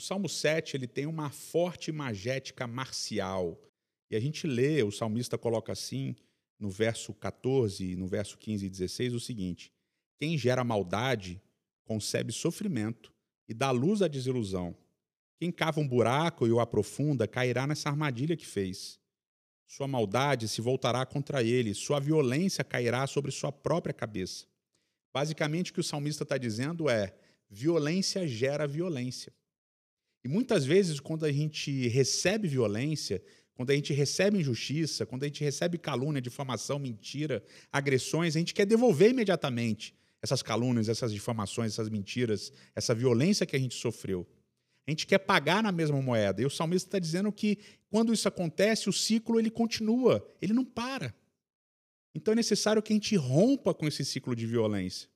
O Salmo 7 ele tem uma forte imagética marcial. E a gente lê, o salmista coloca assim, no verso 14, no verso 15 e 16, o seguinte: Quem gera maldade concebe sofrimento e dá luz à desilusão. Quem cava um buraco e o aprofunda cairá nessa armadilha que fez. Sua maldade se voltará contra ele, sua violência cairá sobre sua própria cabeça. Basicamente, o que o salmista está dizendo é: violência gera violência. E muitas vezes, quando a gente recebe violência, quando a gente recebe injustiça, quando a gente recebe calúnia, difamação, mentira, agressões, a gente quer devolver imediatamente essas calúnias, essas difamações, essas mentiras, essa violência que a gente sofreu. A gente quer pagar na mesma moeda. E o salmista está dizendo que quando isso acontece, o ciclo ele continua, ele não para. Então é necessário que a gente rompa com esse ciclo de violência.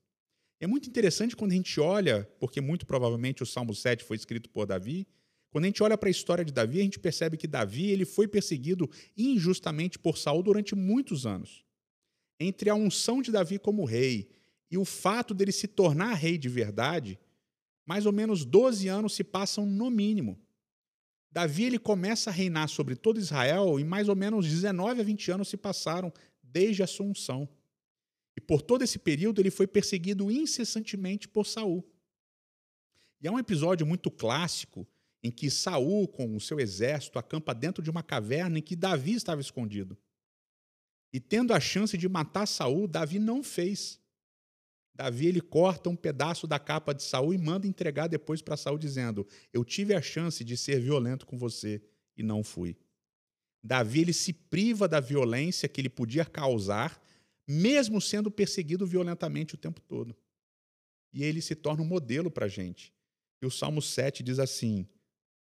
É muito interessante quando a gente olha, porque muito provavelmente o Salmo 7 foi escrito por Davi, quando a gente olha para a história de Davi, a gente percebe que Davi ele foi perseguido injustamente por Saul durante muitos anos. Entre a unção de Davi como rei e o fato dele se tornar rei de verdade, mais ou menos 12 anos se passam no mínimo. Davi ele começa a reinar sobre todo Israel e mais ou menos 19 a 20 anos se passaram desde a sua unção. E por todo esse período ele foi perseguido incessantemente por Saul. E há um episódio muito clássico em que Saul, com o seu exército, acampa dentro de uma caverna em que Davi estava escondido. E tendo a chance de matar Saul, Davi não fez. Davi ele corta um pedaço da capa de Saul e manda entregar depois para Saul dizendo: "Eu tive a chance de ser violento com você e não fui". Davi ele se priva da violência que ele podia causar, mesmo sendo perseguido violentamente o tempo todo. E ele se torna um modelo para a gente. E o Salmo 7 diz assim,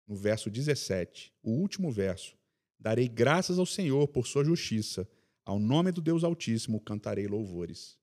no verso 17, o último verso: Darei graças ao Senhor por sua justiça, ao nome do Deus Altíssimo cantarei louvores.